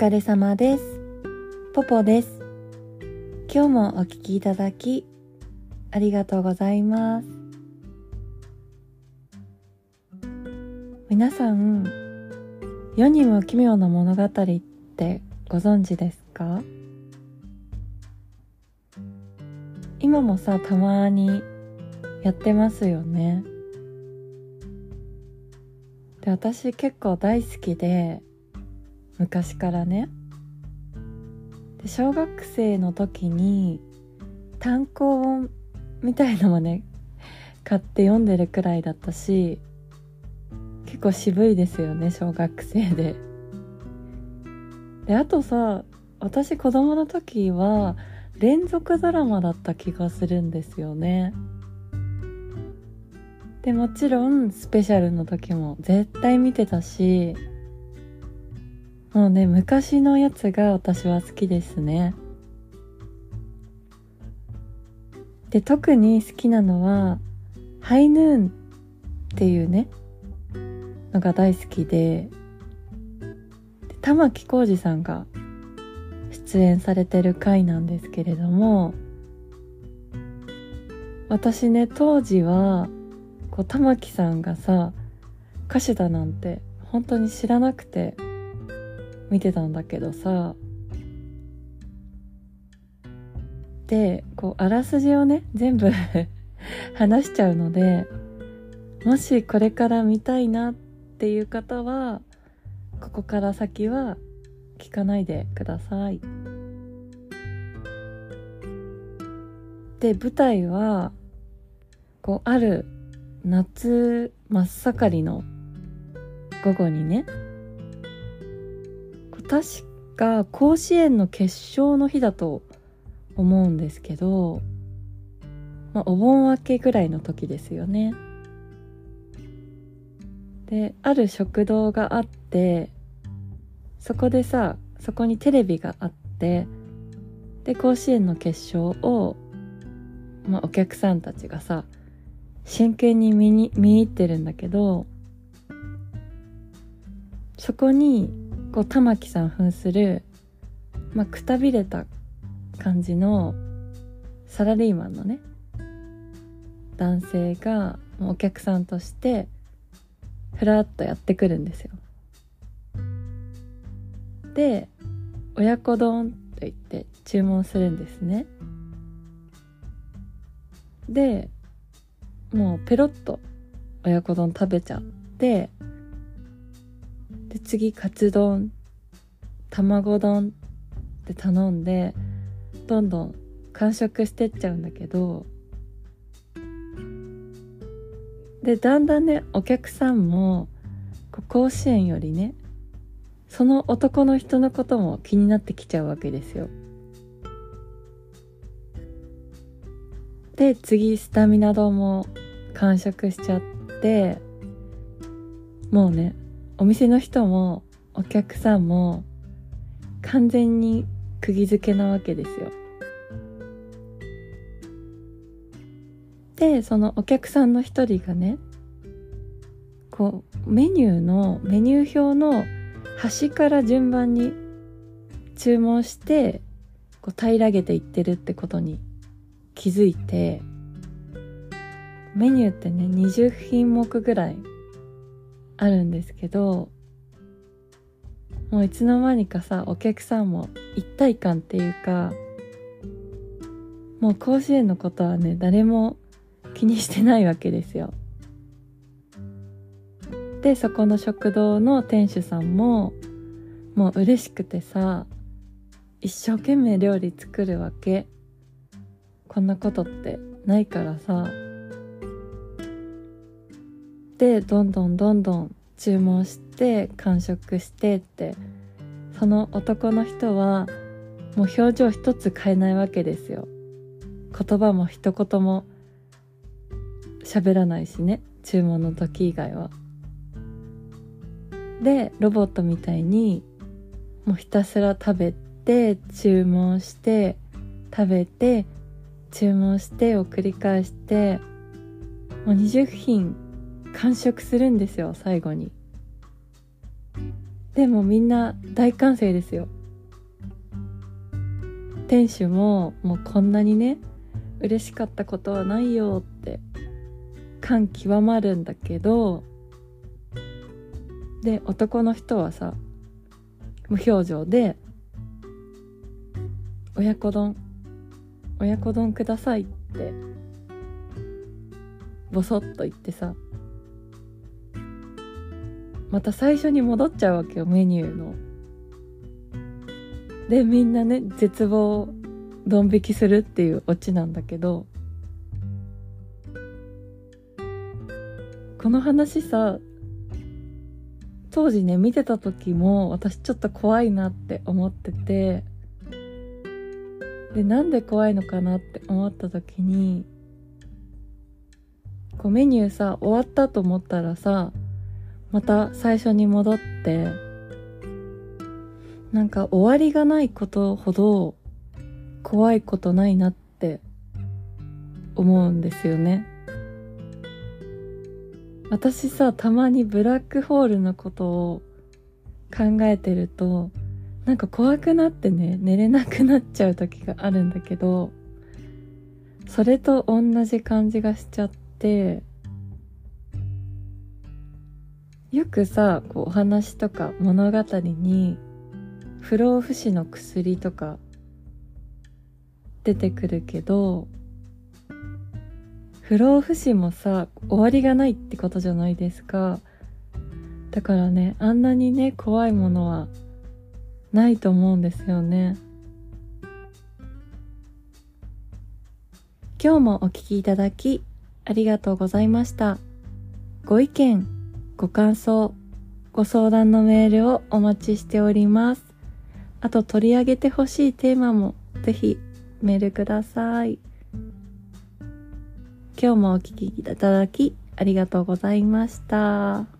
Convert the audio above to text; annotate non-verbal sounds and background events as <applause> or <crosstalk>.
疲れ様です。ポポです。今日もお聞きいただき、ありがとうございます。皆さん、世にも奇妙な物語ってご存知ですか？今もさ、たまにやってますよね。で、私結構大好きで、昔からね。で小学生の時に単行本みたいのもね買って読んでるくらいだったし結構渋いですよね小学生で。であとさ私子供の時は連続ドラマだった気がするんですよね。でもちろんスペシャルの時も絶対見てたしもうね昔のやつが私は好きですね。で特に好きなのはハイヌーンっていうねのが大好きでで玉置浩二さんが出演されてる回なんですけれども私ね当時はこう玉置さんがさ歌手だなんて本当に知らなくて見てたんだけどさ。でこうあらすじをね全部 <laughs> 話しちゃうのでもしこれから見たいなっていう方はここから先は聞かないでください。で舞台はこうある夏真っ盛りの午後にね確か甲子園の決勝の日だと思うんですけど、まあ、お盆明けぐらいの時ですよね。である食堂があってそこでさそこにテレビがあってで甲子園の決勝を、まあ、お客さんたちがさ真剣に見に見入ってるんだけどそこにこう玉木さん扮する、まあ、くたびれた感じのサラリーマンのね男性がお客さんとしてふらっとやってくるんですよ。で親子丼と言って注文するんですね。でもうペロッと親子丼食べちゃってで次カツ丼卵丼って頼んでどんどん完食してっちゃうんだけどでだんだんねお客さんも甲子園よりねその男の人のことも気になってきちゃうわけですよ。で次スタミナ丼も完食しちゃってもうねお店の人もお客さんも完全に釘付けなわけですよ。でそのお客さんの一人がねこうメニューのメニュー表の端から順番に注文してこう平らげていってるってことに気づいてメニューってね20品目ぐらいあるんですけどもういつの間にかさお客さんも一体感っていうかもう甲子園のことはね誰も気にしてないわけですよ。でそこの食堂の店主さんももう嬉しくてさ一生懸命料理作るわけこんなことってないからさでどんどんどんどん注文して完食してって。その男の人はもう表情一つ変えないわけですよ。言葉も一言も喋らないしね。注文の時以外は。でロボットみたいにもうひたすら食べて注文して食べて注文してを繰り返してもう20品完食するんですよ最後に。でもみんな大歓声ですよ店主ももうこんなにね嬉しかったことはないよって感極まるんだけどで男の人はさ無表情で「親子丼親子丼ください」ってボソッと言ってさまた最初に戻っちゃうわけよメニューの。でみんなね絶望ドン引きするっていうオチなんだけどこの話さ当時ね見てた時も私ちょっと怖いなって思っててでなんで怖いのかなって思った時にこうメニューさ終わったと思ったらさまた最初に戻ってなんか終わりがないことほど怖いことないなって思うんですよね。私さたまにブラックホールのことを考えてるとなんか怖くなってね寝れなくなっちゃう時があるんだけどそれと同じ感じがしちゃってよくさこうお話とか物語に不老不死の薬とか出てくるけど不老不死もさ終わりがないってことじゃないですか。だからねあんなにね怖いものはないと思うんですよね。今日もお聞きいただきありがとうございました。ご意見ご感想、ご相談のメールをお待ちしております。あと取り上げてほしいテーマもぜひメールください。今日もお聴きいただきありがとうございました。